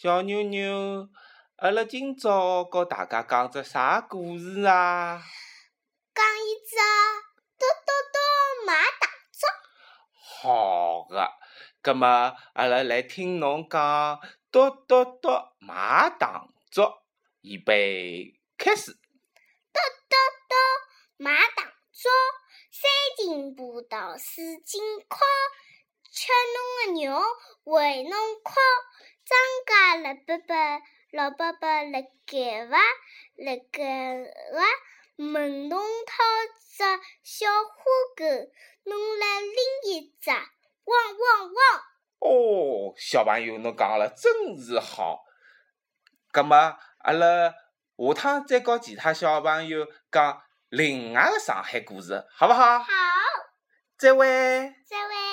小妞妞，阿拉今朝教大家讲只啥故事啊？讲一只嘟嘟嘟买糖粥。好个，葛么阿拉来听侬讲嘟嘟嘟买糖粥，预备开始。嘟嘟嘟买糖粥，三斤葡萄四斤烤，吃侬个肉喂侬烤。张家绿伯伯，老伯伯辣盖伐？辣盖伐？问侬讨只小花狗，侬来拎一只，汪汪汪！哦，小朋友，侬讲了真是好。葛末阿拉下趟再教其他小朋友讲另外个上海故事，好勿好？好，再会。再会。